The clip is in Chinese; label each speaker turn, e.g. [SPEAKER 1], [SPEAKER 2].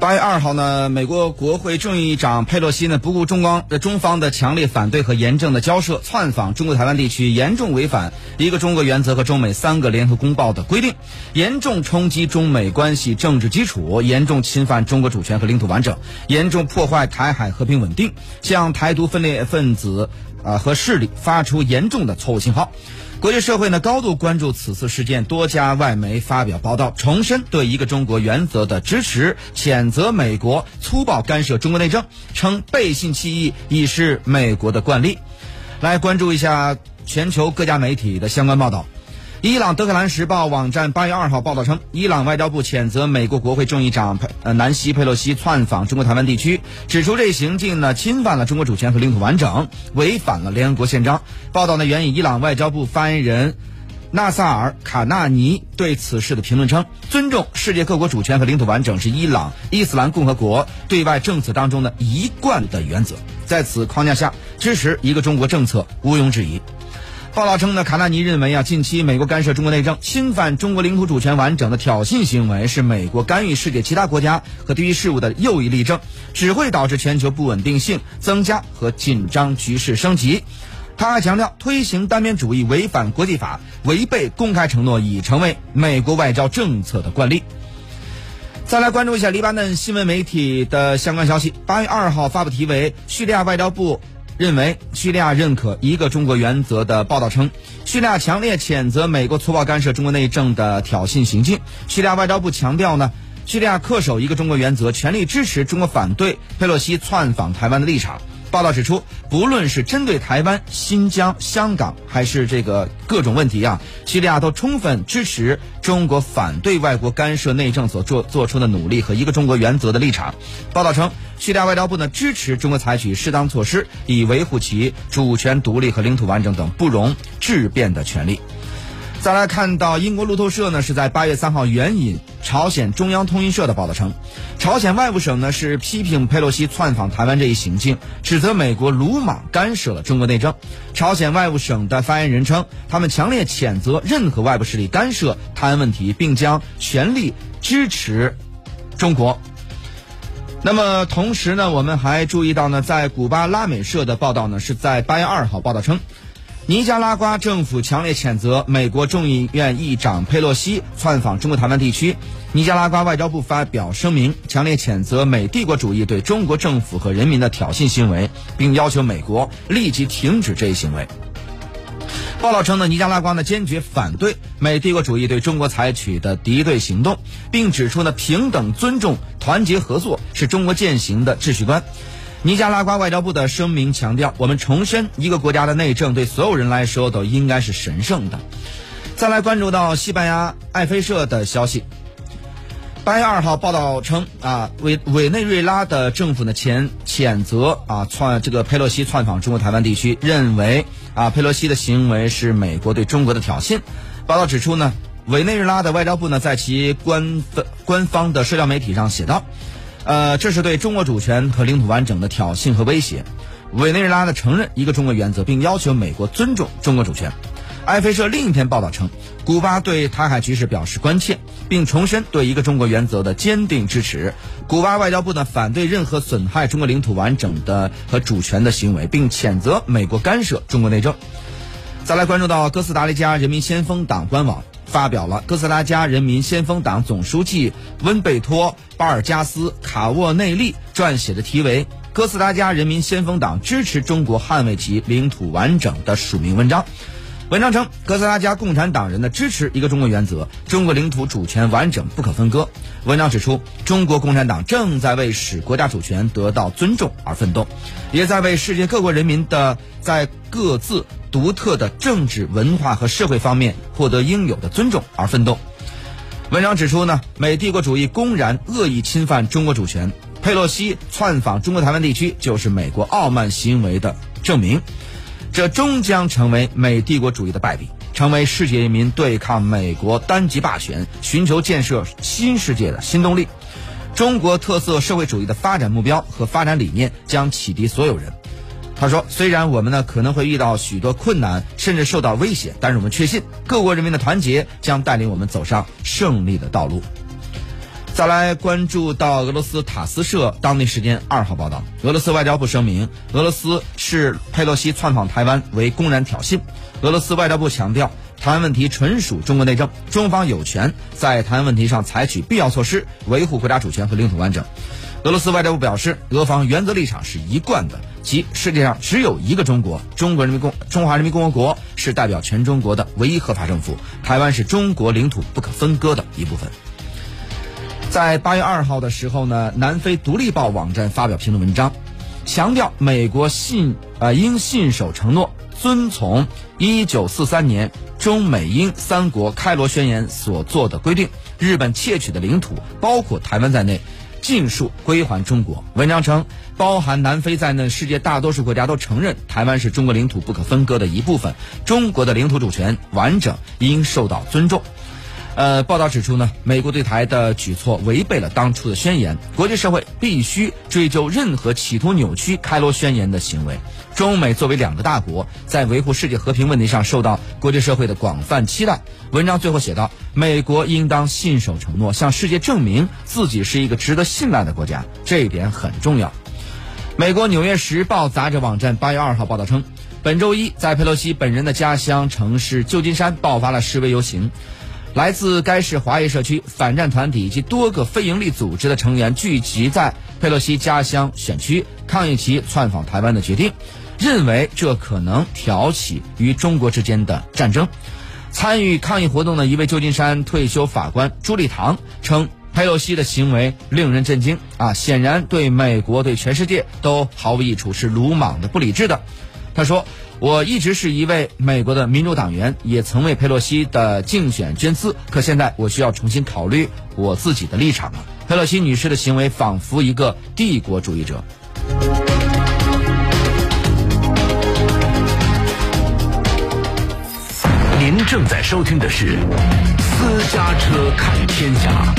[SPEAKER 1] 八月二号呢，美国国会众议长佩洛西呢不顾中方的中方的强烈反对和严正的交涉，窜访中国台湾地区，严重违反一个中国原则和中美三个联合公报的规定，严重冲击中美关系政治基础，严重侵犯中国主权和领土完整，严重破坏台海和平稳定，向台独分裂分子啊和势力发出严重的错误信号。国际社会呢高度关注此次事件，多家外媒发表报道，重申对一个中国原则的支持，谴责美国粗暴干涉中国内政，称背信弃义已是美国的惯例。来关注一下全球各家媒体的相关报道。伊朗德黑兰时报网站八月二号报道称，伊朗外交部谴责美国国会众议长佩呃南希佩洛西窜访中国台湾地区，指出这一行径呢侵犯了中国主权和领土完整，违反了联合国宪章。报道呢援引伊朗外交部发言人纳萨尔卡纳尼对此事的评论称，尊重世界各国主权和领土完整是伊朗伊斯兰共和国对外政策当中的一贯的原则，在此框架下支持一个中国政策毋庸置疑。报道称呢，卡纳尼认为啊，近期美国干涉中国内政、侵犯中国领土主权完整的挑衅行为，是美国干预世界其他国家和地区事务的又一例证，只会导致全球不稳定性增加和紧张局势升级。他还强调，推行单边主义违反国际法、违背公开承诺，已成为美国外交政策的惯例。再来关注一下黎巴嫩新闻媒体的相关消息。八月二号发布题为《叙利亚外交部》。认为叙利亚认可一个中国原则的报道称，叙利亚强烈谴责美国粗暴干涉中国内政的挑衅行径。叙利亚外交部强调呢，叙利亚恪守一个中国原则，全力支持中国反对佩洛西窜访台湾的立场。报道指出，不论是针对台湾、新疆、香港，还是这个各种问题啊，叙利亚都充分支持中国反对外国干涉内政所做做出的努力和一个中国原则的立场。报道称，叙利亚外交部呢支持中国采取适当措施，以维护其主权独立和领土完整等不容质变的权利。再来看到英国路透社呢，是在八月三号援引朝鲜中央通讯社的报道称，朝鲜外务省呢是批评佩洛西窜访台湾这一行径，指责美国鲁莽干涉了中国内政。朝鲜外务省的发言人称，他们强烈谴责任何外部势力干涉台湾问题，并将全力支持中国。那么同时呢，我们还注意到呢，在古巴拉美社的报道呢，是在八月二号报道称。尼加拉瓜政府强烈谴责美国众议院议长佩洛西窜访中国台湾地区。尼加拉瓜外交部发表声明，强烈谴责美帝国主义对中国政府和人民的挑衅行为，并要求美国立即停止这一行为。报道称呢，尼加拉瓜呢坚决反对美帝国主义对中国采取的敌对行动，并指出呢，平等、尊重、团结、合作是中国践行的秩序观。尼加拉瓜外交部的声明强调，我们重申，一个国家的内政对所有人来说都应该是神圣的。再来关注到西班牙爱菲社的消息，八月二号报道称，啊，委委内瑞拉的政府呢前谴责啊窜这个佩洛西窜访中国台湾地区，认为啊佩洛西的行为是美国对中国的挑衅。报道指出呢，委内瑞拉的外交部呢在其官官方的社交媒体上写道。呃，这是对中国主权和领土完整的挑衅和威胁。委内瑞拉呢承认一个中国原则，并要求美国尊重中国主权。埃菲社另一篇报道称，古巴对台海局势表示关切，并重申对一个中国原则的坚定支持。古巴外交部呢反对任何损害中国领土完整的和主权的行为，并谴责美国干涉中国内政。再来关注到哥斯达黎加人民先锋党官网。发表了哥斯达加人民先锋党总书记温贝托·巴尔加斯卡沃内利撰写的题为《哥斯达加人民先锋党支持中国捍卫其领土完整》的署名文章。文章称，哥斯达黎加共产党人的支持一个中国原则，中国领土主权完整不可分割。文章指出，中国共产党正在为使国家主权得到尊重而奋斗，也在为世界各国人民的在各自。独特的政治、文化和社会方面获得应有的尊重而奋斗。文章指出呢，美帝国主义公然恶意侵犯中国主权，佩洛西窜访中国台湾地区就是美国傲慢行为的证明，这终将成为美帝国主义的败笔，成为世界人民对抗美国单极霸权、寻求建设新世界的新动力。中国特色社会主义的发展目标和发展理念将启迪所有人。他说：“虽然我们呢可能会遇到许多困难，甚至受到威胁，但是我们确信各国人民的团结将带领我们走上胜利的道路。”再来关注到俄罗斯塔斯社当地时间二号报道，俄罗斯外交部声明，俄罗斯视佩洛西窜访台湾为公然挑衅。俄罗斯外交部强调，台湾问题纯属中国内政，中方有权在台湾问题上采取必要措施，维护国家主权和领土完整。俄罗斯外交部表示，俄方原则立场是一贯的，即世界上只有一个中国，中国人民共中华人民共和国是代表全中国的唯一合法政府，台湾是中国领土不可分割的一部分。在八月二号的时候呢，南非独立报网站发表评论文章，强调美国信呃应信守承诺，遵从一九四三年中美英三国开罗宣言所做的规定，日本窃取的领土包括台湾在内。尽数归还中国。文章称，包含南非在内，世界大多数国家都承认台湾是中国领土不可分割的一部分，中国的领土主权完整应受到尊重。呃，报道指出呢，美国对台的举措违背了当初的宣言，国际社会必须追究任何企图扭曲开罗宣言的行为。中美作为两个大国，在维护世界和平问题上受到国际社会的广泛期待。文章最后写道：“美国应当信守承诺，向世界证明自己是一个值得信赖的国家，这一点很重要。”美国《纽约时报》杂志网站八月二号报道称，本周一在佩洛西本人的家乡城市旧金山爆发了示威游行。来自该市华裔社区、反战团体以及多个非营利组织的成员聚集在佩洛西家乡选区，抗议其窜访台湾的决定，认为这可能挑起与中国之间的战争。参与抗议活动的一位旧金山退休法官朱立堂称，佩洛西的行为令人震惊啊，显然对美国、对全世界都毫无益处，是鲁莽的、不理智的。他说。我一直是一位美国的民主党员，也曾为佩洛西的竞选捐资。可现在我需要重新考虑我自己的立场了。佩洛西女士的行为仿佛一个帝国主义者。
[SPEAKER 2] 您正在收听的是《私家车看天下》。